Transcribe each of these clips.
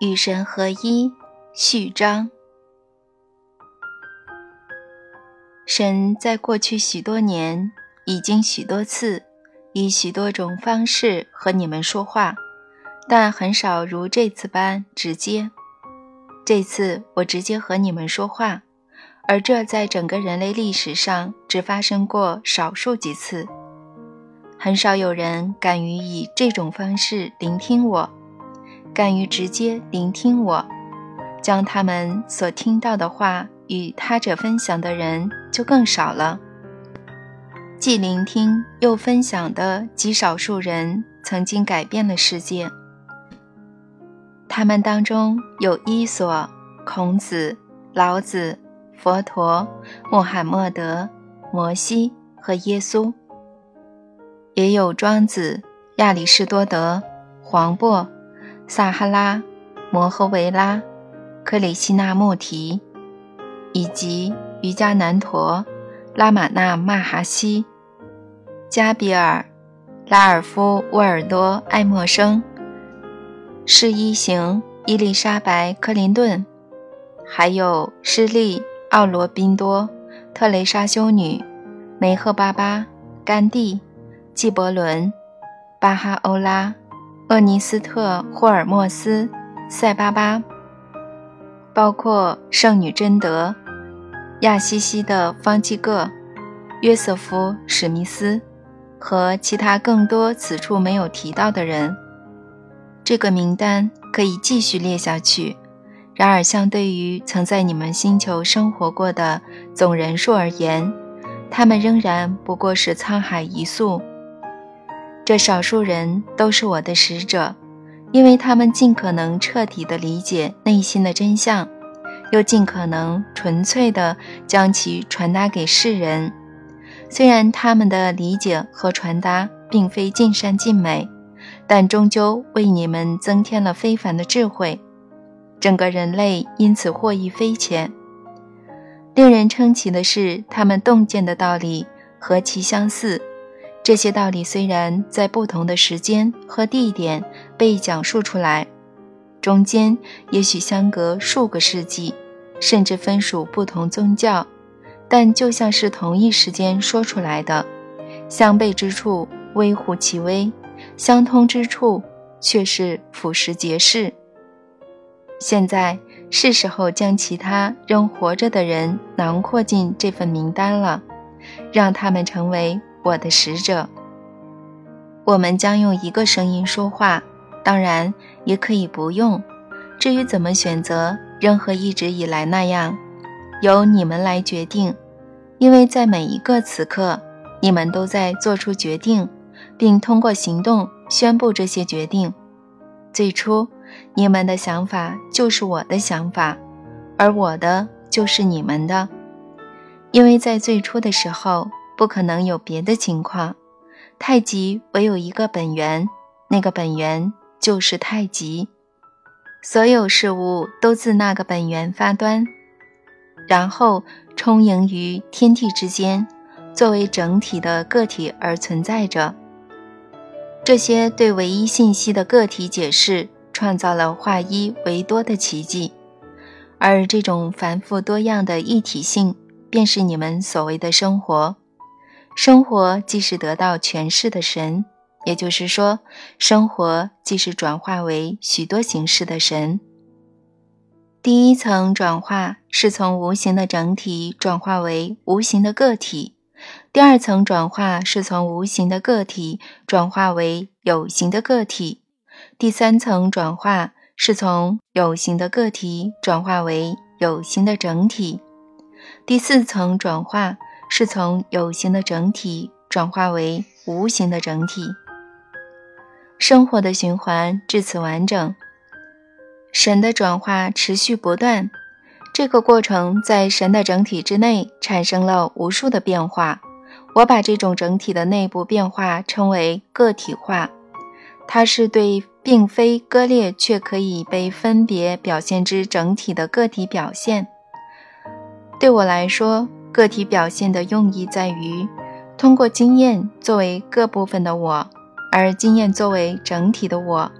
与神合一序章。神在过去许多年，已经许多次，以许多种方式和你们说话，但很少如这次般直接。这次我直接和你们说话，而这在整个人类历史上只发生过少数几次。很少有人敢于以这种方式聆听我。敢于直接聆听我，将他们所听到的话与他者分享的人就更少了。既聆听又分享的极少数人，曾经改变了世界。他们当中有伊索、孔子、老子、佛陀、穆罕默德、摩西和耶稣，也有庄子、亚里士多德、黄渤。撒哈拉、摩诃维拉、克里希那穆提，以及瑜伽南陀、拉玛那玛哈希、加比尔、拉尔夫·沃尔多、爱默生、释一行、伊丽莎白·克林顿，还有施利·奥罗宾多、特蕾莎修女、梅赫巴巴、甘地、纪伯伦、巴哈欧拉。厄尼斯特·霍尔莫斯、塞巴巴，包括圣女贞德、亚西西的方济各、约瑟夫·史密斯和其他更多此处没有提到的人。这个名单可以继续列下去。然而，相对于曾在你们星球生活过的总人数而言，他们仍然不过是沧海一粟。这少数人都是我的使者，因为他们尽可能彻底地理解内心的真相，又尽可能纯粹地将其传达给世人。虽然他们的理解和传达并非尽善尽美，但终究为你们增添了非凡的智慧，整个人类因此获益匪浅。令人称奇的是，他们洞见的道理何其相似。这些道理虽然在不同的时间和地点被讲述出来，中间也许相隔数个世纪，甚至分属不同宗教，但就像是同一时间说出来的，相悖之处微乎其微，相通之处却是俯拾皆是。现在是时候将其他仍活着的人囊括进这份名单了，让他们成为。我的使者，我们将用一个声音说话，当然也可以不用。至于怎么选择，任何一直以来那样，由你们来决定。因为在每一个此刻，你们都在做出决定，并通过行动宣布这些决定。最初，你们的想法就是我的想法，而我的就是你们的。因为在最初的时候。不可能有别的情况，太极唯有一个本源，那个本源就是太极，所有事物都自那个本源发端，然后充盈于天地之间，作为整体的个体而存在着。这些对唯一信息的个体解释，创造了化一为多的奇迹，而这种繁复多样的一体性，便是你们所谓的生活。生活即是得到诠释的神，也就是说，生活既是转化为许多形式的神。第一层转化是从无形的整体转化为无形的个体；第二层转化是从无形的个体转化为有形的个体；第三层转化是从有形的个体转化为有形的整体；第四层转化。是从有形的整体转化为无形的整体，生活的循环至此完整。神的转化持续不断，这个过程在神的整体之内产生了无数的变化。我把这种整体的内部变化称为个体化，它是对并非割裂却可以被分别表现之整体的个体表现。对我来说。个体表现的用意在于，通过经验作为各部分的我，而经验作为整体的我，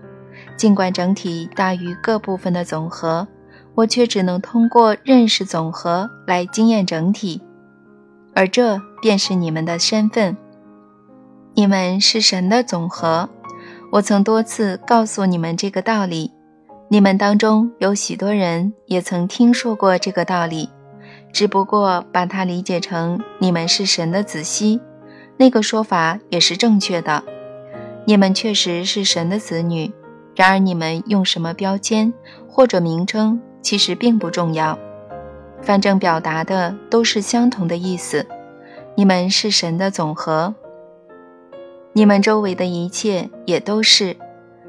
尽管整体大于各部分的总和，我却只能通过认识总和来经验整体，而这便是你们的身份。你们是神的总和。我曾多次告诉你们这个道理，你们当中有许多人也曾听说过这个道理，只不过把它理解成你们是神的子息。那个说法也是正确的。你们确实是神的子女，然而你们用什么标签或者名称，其实并不重要，反正表达的都是相同的意思。你们是神的总和。你们周围的一切也都是，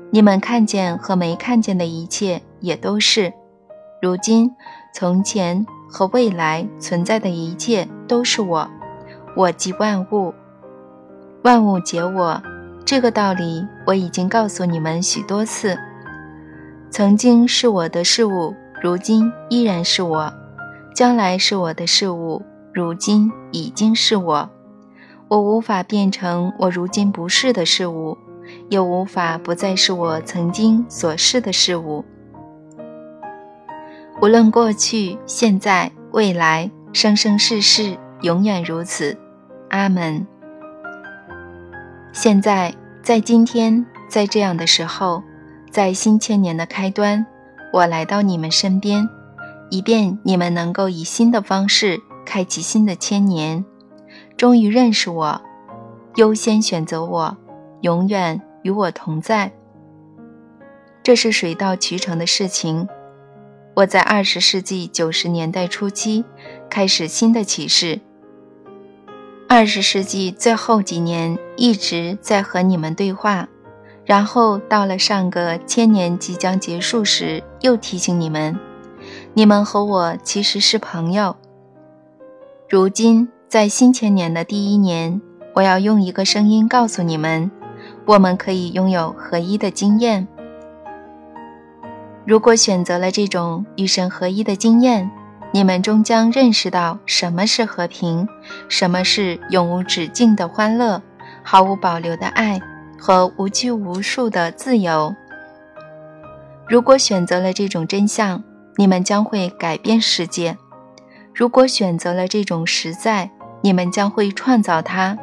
你们看见和没看见的一切也都是。如今、从前和未来存在的一切都是我，我即万物，万物皆我。这个道理我已经告诉你们许多次。曾经是我的事物，如今依然是我；将来是我的事物，如今已经是我。我无法变成我如今不是的事物，也无法不再是我曾经所是的事物。无论过去、现在、未来，生生世世，永远如此。阿门。现在，在今天，在这样的时候，在新千年的开端，我来到你们身边，以便你们能够以新的方式开启新的千年。终于认识我，优先选择我，永远与我同在。这是水到渠成的事情。我在二十世纪九十年代初期开始新的启示，二十世纪最后几年一直在和你们对话，然后到了上个千年即将结束时，又提醒你们：你们和我其实是朋友。如今。在新千年的第一年，我要用一个声音告诉你们：我们可以拥有合一的经验。如果选择了这种与神合一的经验，你们终将认识到什么是和平，什么是永无止境的欢乐、毫无保留的爱和无拘无束的自由。如果选择了这种真相，你们将会改变世界。如果选择了这种实在，你们将会创造它，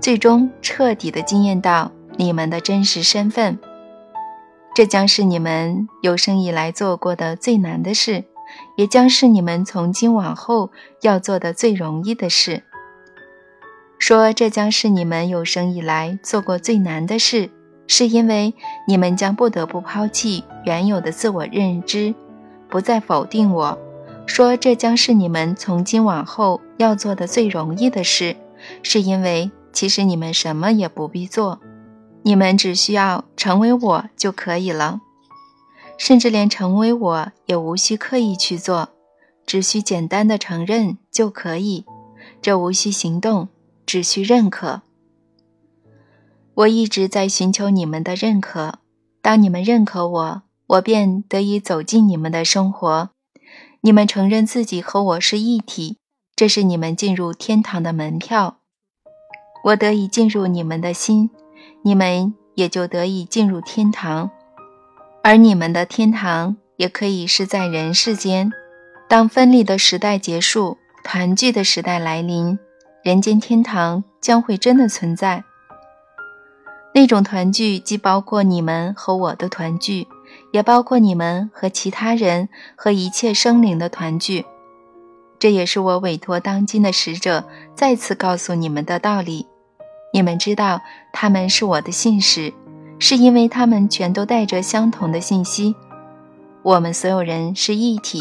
最终彻底的惊艳到你们的真实身份。这将是你们有生以来做过的最难的事，也将是你们从今往后要做的最容易的事。说这将是你们有生以来做过最难的事，是因为你们将不得不抛弃原有的自我认知，不再否定我。说这将是你们从今往后要做的最容易的事，是因为其实你们什么也不必做，你们只需要成为我就可以了，甚至连成为我也无需刻意去做，只需简单的承认就可以。这无需行动，只需认可。我一直在寻求你们的认可，当你们认可我，我便得以走进你们的生活。你们承认自己和我是一体，这是你们进入天堂的门票。我得以进入你们的心，你们也就得以进入天堂。而你们的天堂也可以是在人世间。当分离的时代结束，团聚的时代来临，人间天堂将会真的存在。那种团聚既包括你们和我的团聚。也包括你们和其他人和一切生灵的团聚，这也是我委托当今的使者再次告诉你们的道理。你们知道他们是我的信使，是因为他们全都带着相同的信息。我们所有人是一体，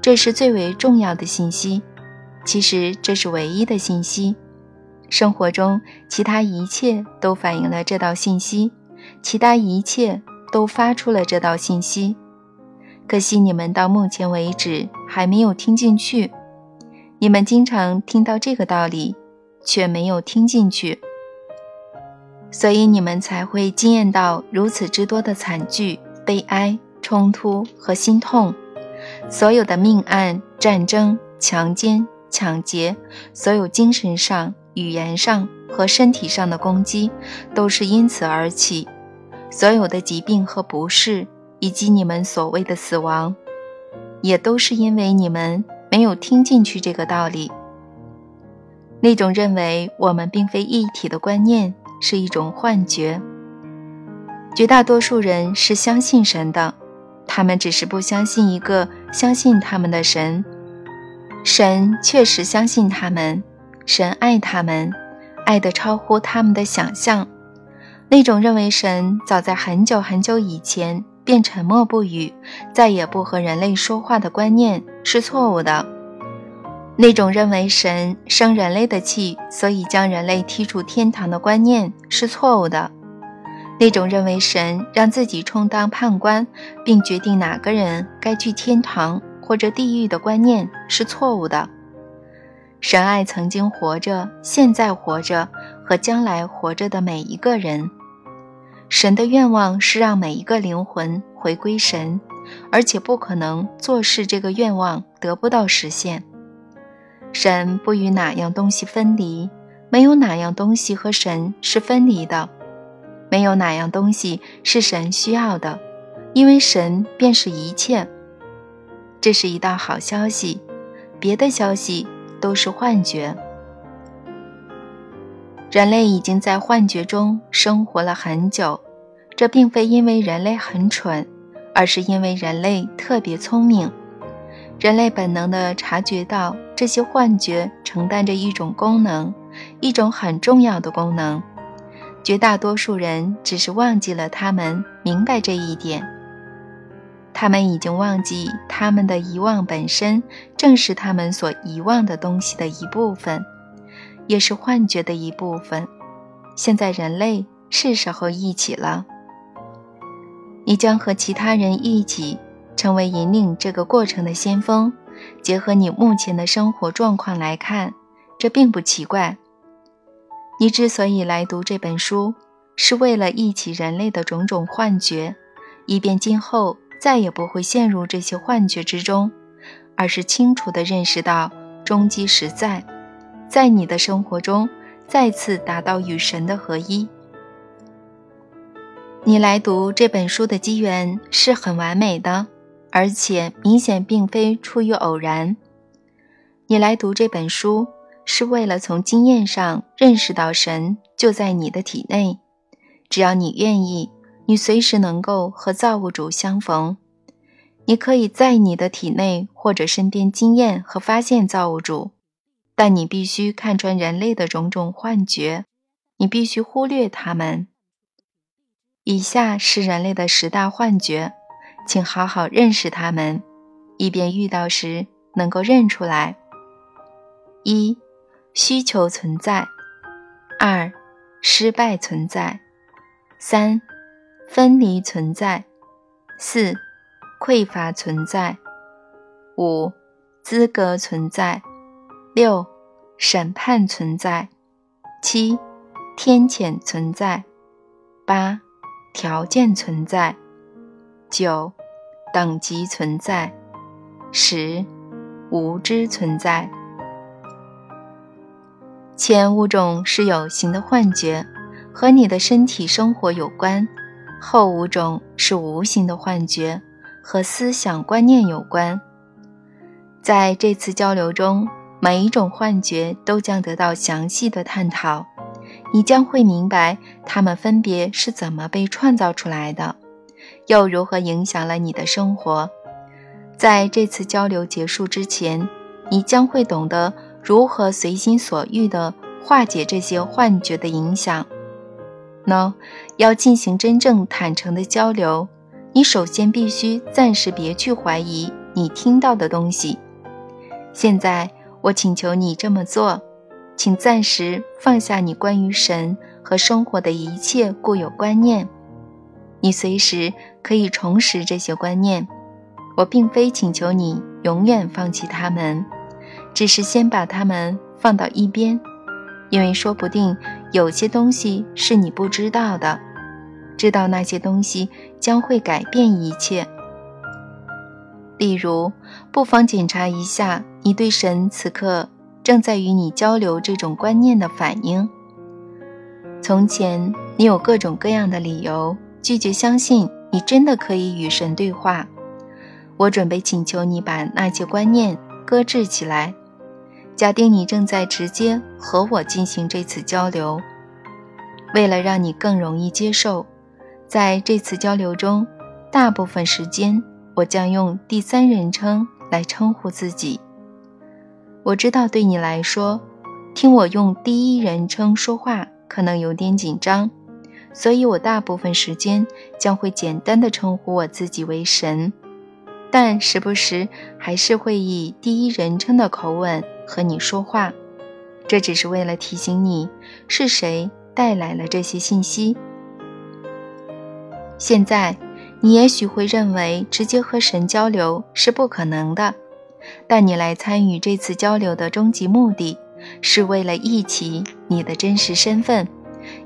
这是最为重要的信息。其实这是唯一的信息。生活中其他一切都反映了这道信息，其他一切。都发出了这道信息，可惜你们到目前为止还没有听进去。你们经常听到这个道理，却没有听进去，所以你们才会惊艳到如此之多的惨剧、悲哀、冲突和心痛。所有的命案、战争、强奸、抢劫，所有精神上、语言上和身体上的攻击，都是因此而起。所有的疾病和不适，以及你们所谓的死亡，也都是因为你们没有听进去这个道理。那种认为我们并非一体的观念是一种幻觉。绝大多数人是相信神的，他们只是不相信一个相信他们的神。神确实相信他们，神爱他们，爱得超乎他们的想象。那种认为神早在很久很久以前便沉默不语，再也不和人类说话的观念是错误的。那种认为神生人类的气，所以将人类踢出天堂的观念是错误的；那种认为神让自己充当判官，并决定哪个人该去天堂或者地狱的观念是错误的。神爱曾经活着、现在活着和将来活着的每一个人。神的愿望是让每一个灵魂回归神，而且不可能做事这个愿望得不到实现。神不与哪样东西分离，没有哪样东西和神是分离的，没有哪样东西是神需要的，因为神便是一切。这是一道好消息，别的消息都是幻觉。人类已经在幻觉中生活了很久，这并非因为人类很蠢，而是因为人类特别聪明。人类本能地察觉到这些幻觉承担着一种功能，一种很重要的功能。绝大多数人只是忘记了他们明白这一点。他们已经忘记他们的遗忘本身正是他们所遗忘的东西的一部分，也是幻觉的一部分。现在人类是时候一起了。你将和其他人一起。成为引领这个过程的先锋，结合你目前的生活状况来看，这并不奇怪。你之所以来读这本书，是为了忆起人类的种种幻觉，以便今后再也不会陷入这些幻觉之中，而是清楚地认识到终极实在，在你的生活中再次达到与神的合一。你来读这本书的机缘是很完美的。而且明显并非出于偶然。你来读这本书，是为了从经验上认识到神就在你的体内。只要你愿意，你随时能够和造物主相逢。你可以在你的体内或者身边经验和发现造物主，但你必须看穿人类的种种幻觉，你必须忽略它们。以下是人类的十大幻觉。请好好认识他们，以便遇到时能够认出来。一、需求存在；二、失败存在；三、分离存在；四、匮乏存在；五、资格存在；六、审判存在；七、天谴存在；八、条件存在；九。等级存在，十无知存在。前五种是有形的幻觉，和你的身体生活有关；后五种是无形的幻觉，和思想观念有关。在这次交流中，每一种幻觉都将得到详细的探讨，你将会明白它们分别是怎么被创造出来的。又如何影响了你的生活？在这次交流结束之前，你将会懂得如何随心所欲地化解这些幻觉的影响。喏，要进行真正坦诚的交流，你首先必须暂时别去怀疑你听到的东西。现在，我请求你这么做，请暂时放下你关于神和生活的一切固有观念。你随时可以重拾这些观念，我并非请求你永远放弃他们，只是先把他们放到一边，因为说不定有些东西是你不知道的，知道那些东西将会改变一切。例如，不妨检查一下你对神此刻正在与你交流这种观念的反应。从前，你有各种各样的理由。拒绝相信你真的可以与神对话。我准备请求你把那些观念搁置起来。假定你正在直接和我进行这次交流，为了让你更容易接受，在这次交流中，大部分时间我将用第三人称来称呼自己。我知道对你来说，听我用第一人称说话可能有点紧张，所以我大部分时间将会简单的称呼我自己为神，但时不时还是会以第一人称的口吻。和你说话，这只是为了提醒你是谁带来了这些信息。现在，你也许会认为直接和神交流是不可能的，但你来参与这次交流的终极目的，是为了忆起你的真实身份，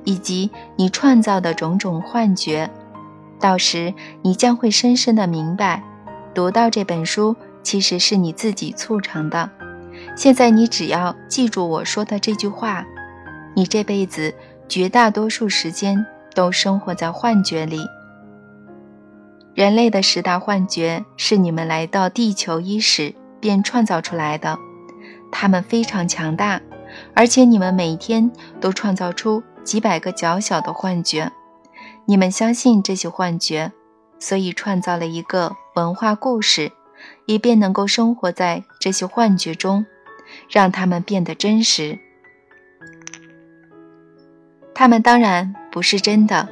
以及你创造的种种幻觉。到时，你将会深深的明白，读到这本书其实是你自己促成的。现在你只要记住我说的这句话，你这辈子绝大多数时间都生活在幻觉里。人类的十大幻觉是你们来到地球伊始便创造出来的，它们非常强大，而且你们每天都创造出几百个较小的幻觉。你们相信这些幻觉，所以创造了一个文化故事。以便能够生活在这些幻觉中，让它们变得真实。它们当然不是真的，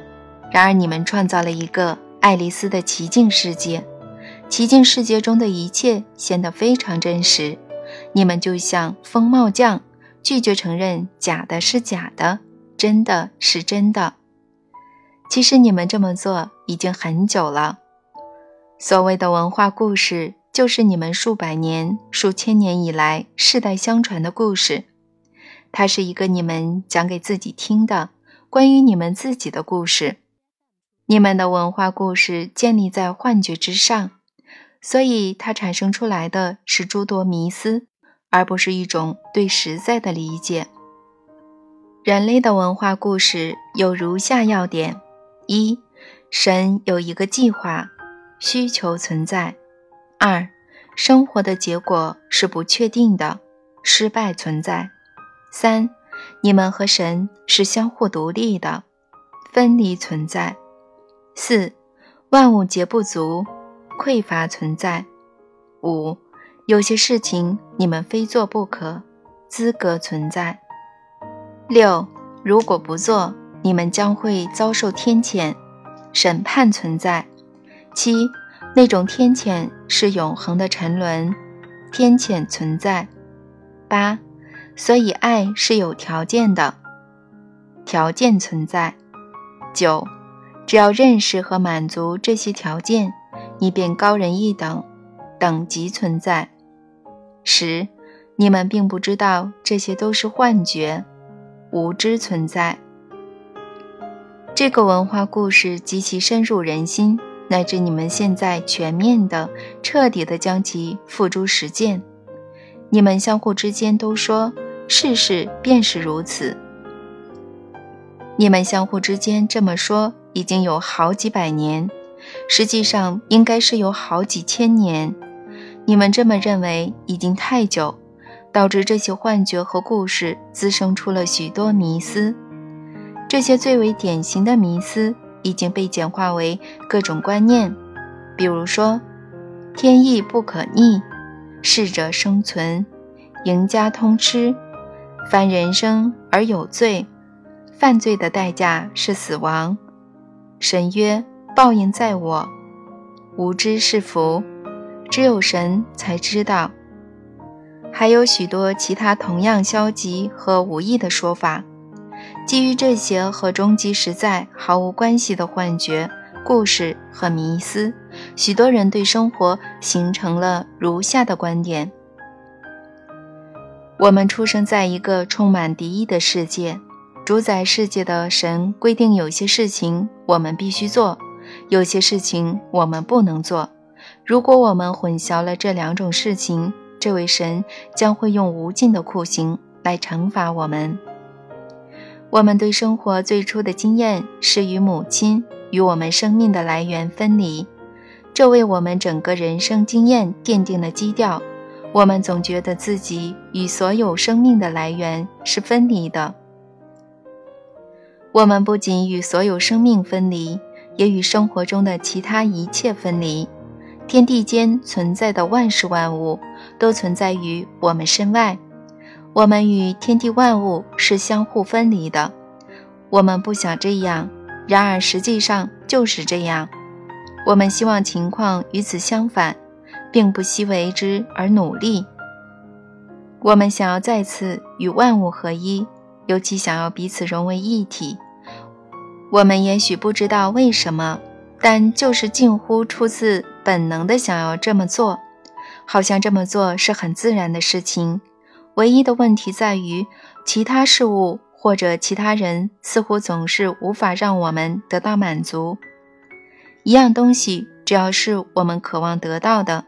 然而你们创造了一个爱丽丝的奇境世界，奇境世界中的一切显得非常真实。你们就像风帽匠，拒绝承认假的是假的，真的是真的。其实你们这么做已经很久了。所谓的文化故事。就是你们数百年、数千年以来世代相传的故事，它是一个你们讲给自己听的关于你们自己的故事。你们的文化故事建立在幻觉之上，所以它产生出来的是诸多迷思，而不是一种对实在的理解。人类的文化故事有如下要点：一、神有一个计划，需求存在。二，生活的结果是不确定的，失败存在。三，你们和神是相互独立的，分离存在。四，万物皆不足，匮乏存在。五，有些事情你们非做不可，资格存在。六，如果不做，你们将会遭受天谴，审判存在。七。那种天谴是永恒的沉沦，天谴存在。八，所以爱是有条件的，条件存在。九，只要认识和满足这些条件，你便高人一等，等级存在。十，你们并不知道这些都是幻觉，无知存在。这个文化故事极其深入人心。乃至你们现在全面的、彻底的将其付诸实践，你们相互之间都说世事便是如此。你们相互之间这么说已经有好几百年，实际上应该是有好几千年。你们这么认为已经太久，导致这些幻觉和故事滋生出了许多迷思。这些最为典型的迷思。已经被简化为各种观念，比如说“天意不可逆”“适者生存”“赢家通吃”“凡人生而有罪”“犯罪的代价是死亡”“神曰报应在我”“无知是福”“只有神才知道”，还有许多其他同样消极和无意的说法。基于这些和终极实在毫无关系的幻觉、故事和迷思，许多人对生活形成了如下的观点：我们出生在一个充满敌意的世界，主宰世界的神规定有些事情我们必须做，有些事情我们不能做。如果我们混淆了这两种事情，这位神将会用无尽的酷刑来惩罚我们。我们对生活最初的经验是与母亲、与我们生命的来源分离，这为我们整个人生经验奠定了基调。我们总觉得自己与所有生命的来源是分离的。我们不仅与所有生命分离，也与生活中的其他一切分离。天地间存在的万事万物都存在于我们身外，我们与天地万物是相互分离的。我们不想这样，然而实际上就是这样。我们希望情况与此相反。并不惜为之而努力。我们想要再次与万物合一，尤其想要彼此融为一体。我们也许不知道为什么，但就是近乎出自本能的想要这么做，好像这么做是很自然的事情。唯一的问题在于，其他事物或者其他人似乎总是无法让我们得到满足。一样东西，只要是我们渴望得到的。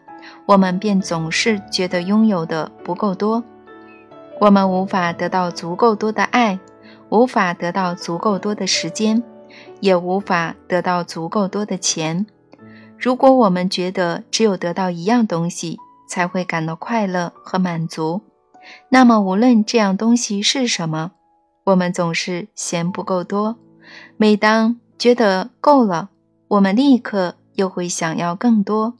我们便总是觉得拥有的不够多，我们无法得到足够多的爱，无法得到足够多的时间，也无法得到足够多的钱。如果我们觉得只有得到一样东西才会感到快乐和满足，那么无论这样东西是什么，我们总是嫌不够多。每当觉得够了，我们立刻又会想要更多。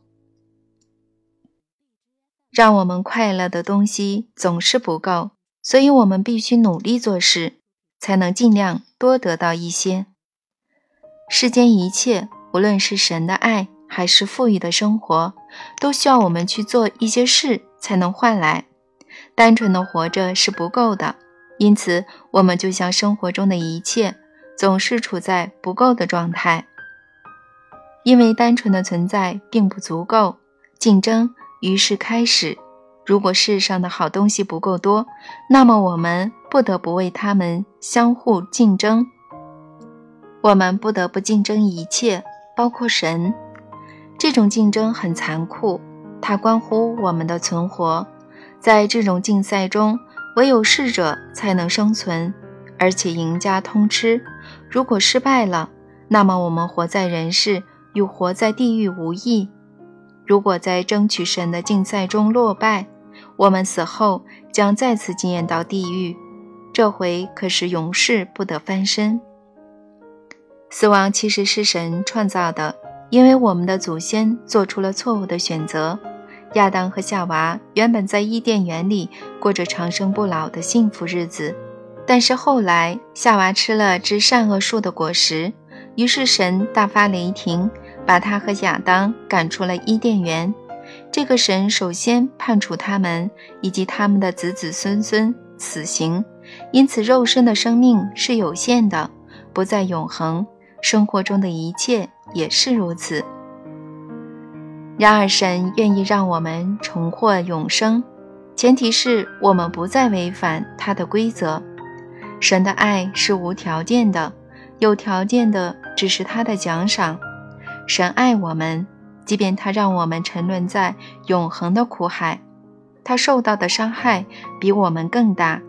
让我们快乐的东西总是不够，所以我们必须努力做事，才能尽量多得到一些。世间一切，无论是神的爱还是富裕的生活，都需要我们去做一些事才能换来。单纯的活着是不够的，因此我们就像生活中的一切，总是处在不够的状态。因为单纯的存在并不足够，竞争。于是开始，如果世上的好东西不够多，那么我们不得不为他们相互竞争。我们不得不竞争一切，包括神。这种竞争很残酷，它关乎我们的存活。在这种竞赛中，唯有适者才能生存，而且赢家通吃。如果失败了，那么我们活在人世与活在地狱无异。如果在争取神的竞赛中落败，我们死后将再次惊艳到地狱，这回可是永世不得翻身。死亡其实是神创造的，因为我们的祖先做出了错误的选择。亚当和夏娃原本在伊甸园里过着长生不老的幸福日子，但是后来夏娃吃了知善恶树的果实，于是神大发雷霆。把他和亚当赶出了伊甸园。这个神首先判处他们以及他们的子子孙孙死刑，因此肉身的生命是有限的，不再永恒。生活中的一切也是如此。然而，神愿意让我们重获永生，前提是我们不再违反他的规则。神的爱是无条件的，有条件的只是他的奖赏。神爱我们，即便他让我们沉沦在永恒的苦海，他受到的伤害比我们更大，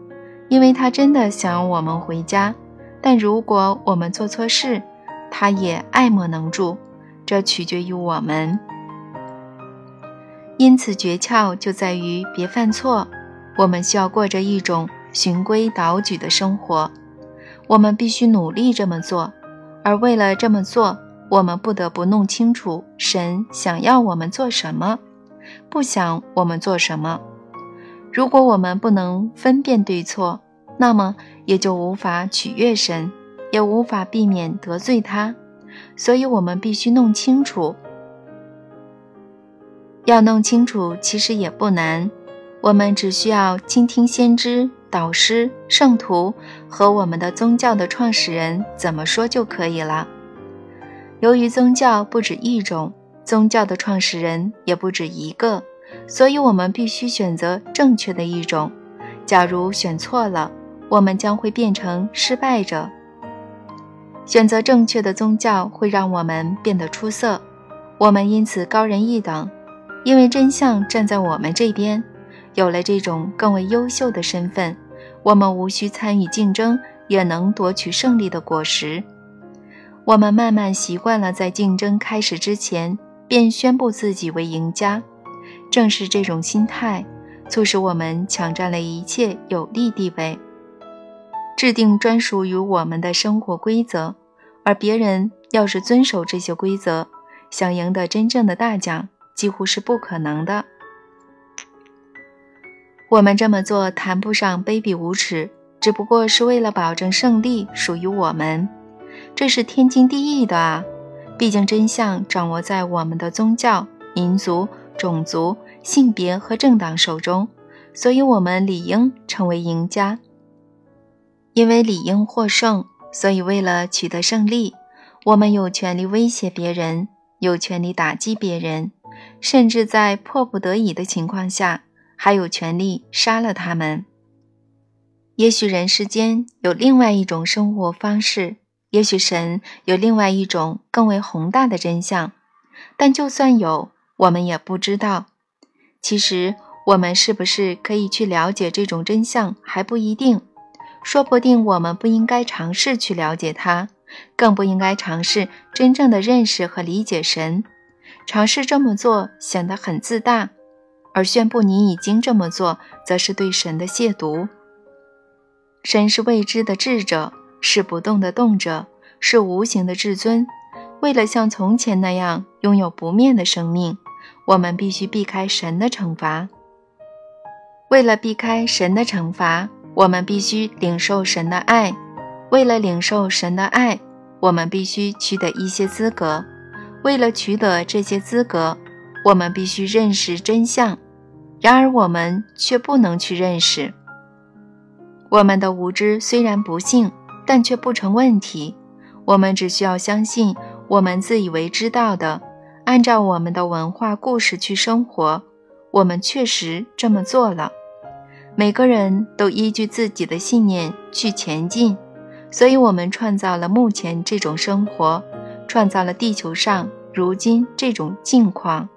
因为他真的想要我们回家。但如果我们做错事，他也爱莫能助，这取决于我们。因此，诀窍就在于别犯错。我们需要过着一种循规蹈矩的生活，我们必须努力这么做，而为了这么做。我们不得不弄清楚神想要我们做什么，不想我们做什么。如果我们不能分辨对错，那么也就无法取悦神，也无法避免得罪他。所以，我们必须弄清楚。要弄清楚，其实也不难。我们只需要倾听先知、导师、圣徒和我们的宗教的创始人怎么说就可以了。由于宗教不止一种，宗教的创始人也不止一个，所以我们必须选择正确的一种。假如选错了，我们将会变成失败者。选择正确的宗教会让我们变得出色，我们因此高人一等，因为真相站在我们这边。有了这种更为优秀的身份，我们无需参与竞争，也能夺取胜利的果实。我们慢慢习惯了在竞争开始之前便宣布自己为赢家。正是这种心态，促使我们抢占了一切有利地位，制定专属于我们的生活规则。而别人要是遵守这些规则，想赢得真正的大奖，几乎是不可能的。我们这么做谈不上卑鄙无耻，只不过是为了保证胜利属于我们，这是天经地义的啊！毕竟真相掌握在我们的宗教、民族、种族、性别和政党手中，所以我们理应成为赢家。因为理应获胜，所以为了取得胜利，我们有权利威胁别人，有权利打击别人，甚至在迫不得已的情况下。还有权利杀了他们。也许人世间有另外一种生活方式，也许神有另外一种更为宏大的真相，但就算有，我们也不知道。其实，我们是不是可以去了解这种真相还不一定，说不定我们不应该尝试去了解它，更不应该尝试真正的认识和理解神。尝试这么做显得很自大。而宣布你已经这么做，则是对神的亵渎。神是未知的智者，是不动的动者，是无形的至尊。为了像从前那样拥有不灭的生命，我们必须避开神的惩罚。为了避开神的惩罚，我们必须领受神的爱。为了领受神的爱，我们必须取得一些资格。为了取得这些资格，我们必须认识真相。然而，我们却不能去认识。我们的无知虽然不幸，但却不成问题。我们只需要相信，我们自以为知道的，按照我们的文化故事去生活。我们确实这么做了。每个人都依据自己的信念去前进，所以我们创造了目前这种生活，创造了地球上如今这种境况。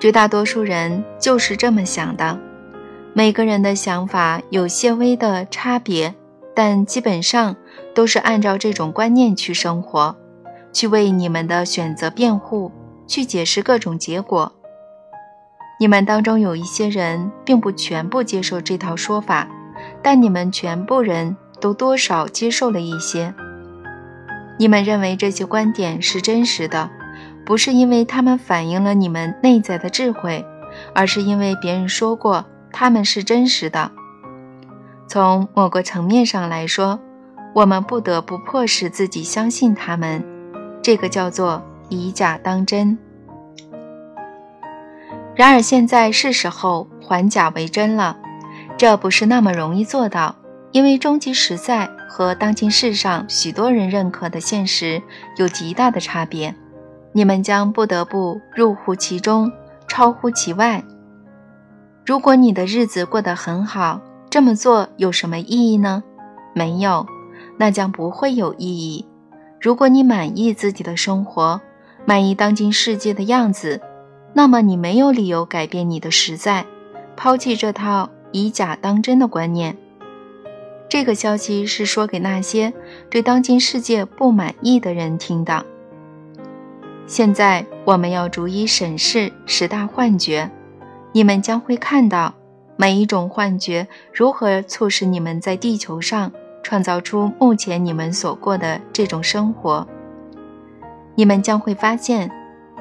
绝大多数人就是这么想的，每个人的想法有些微的差别，但基本上都是按照这种观念去生活，去为你们的选择辩护，去解释各种结果。你们当中有一些人并不全部接受这套说法，但你们全部人都多少接受了一些。你们认为这些观点是真实的。不是因为他们反映了你们内在的智慧，而是因为别人说过他们是真实的。从某个层面上来说，我们不得不迫使自己相信他们，这个叫做以假当真。然而现在是时候还假为真了，这不是那么容易做到，因为终极实在和当今世上许多人认可的现实有极大的差别。你们将不得不入乎其中，超乎其外。如果你的日子过得很好，这么做有什么意义呢？没有，那将不会有意义。如果你满意自己的生活，满意当今世界的样子，那么你没有理由改变你的实在，抛弃这套以假当真的观念。这个消息是说给那些对当今世界不满意的人听的。现在我们要逐一审视十大幻觉，你们将会看到每一种幻觉如何促使你们在地球上创造出目前你们所过的这种生活。你们将会发现，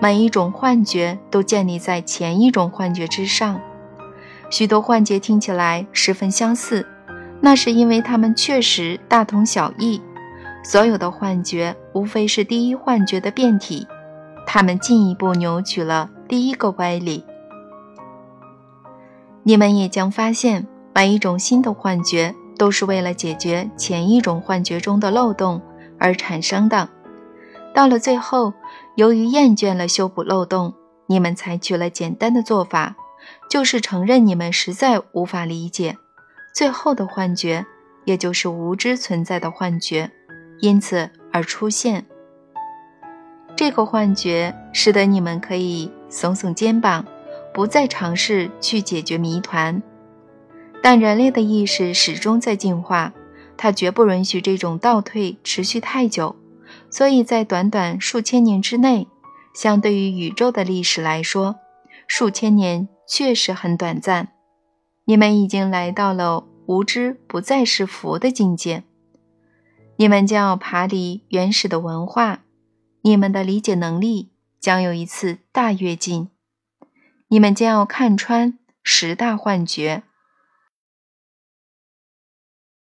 每一种幻觉都建立在前一种幻觉之上。许多幻觉听起来十分相似，那是因为它们确实大同小异。所有的幻觉无非是第一幻觉的变体。他们进一步扭曲了第一个歪理。你们也将发现，每一种新的幻觉都是为了解决前一种幻觉中的漏洞而产生的。到了最后，由于厌倦了修补漏洞，你们采取了简单的做法，就是承认你们实在无法理解最后的幻觉，也就是无知存在的幻觉，因此而出现。这个幻觉使得你们可以耸耸肩膀，不再尝试去解决谜团。但人类的意识始终在进化，他绝不允许这种倒退持续太久，所以在短短数千年之内，相对于宇宙的历史来说，数千年确实很短暂。你们已经来到了无知不再是福的境界，你们将要爬离原始的文化，你们的理解能力将有一次大跃进，你们将要看穿十大幻觉。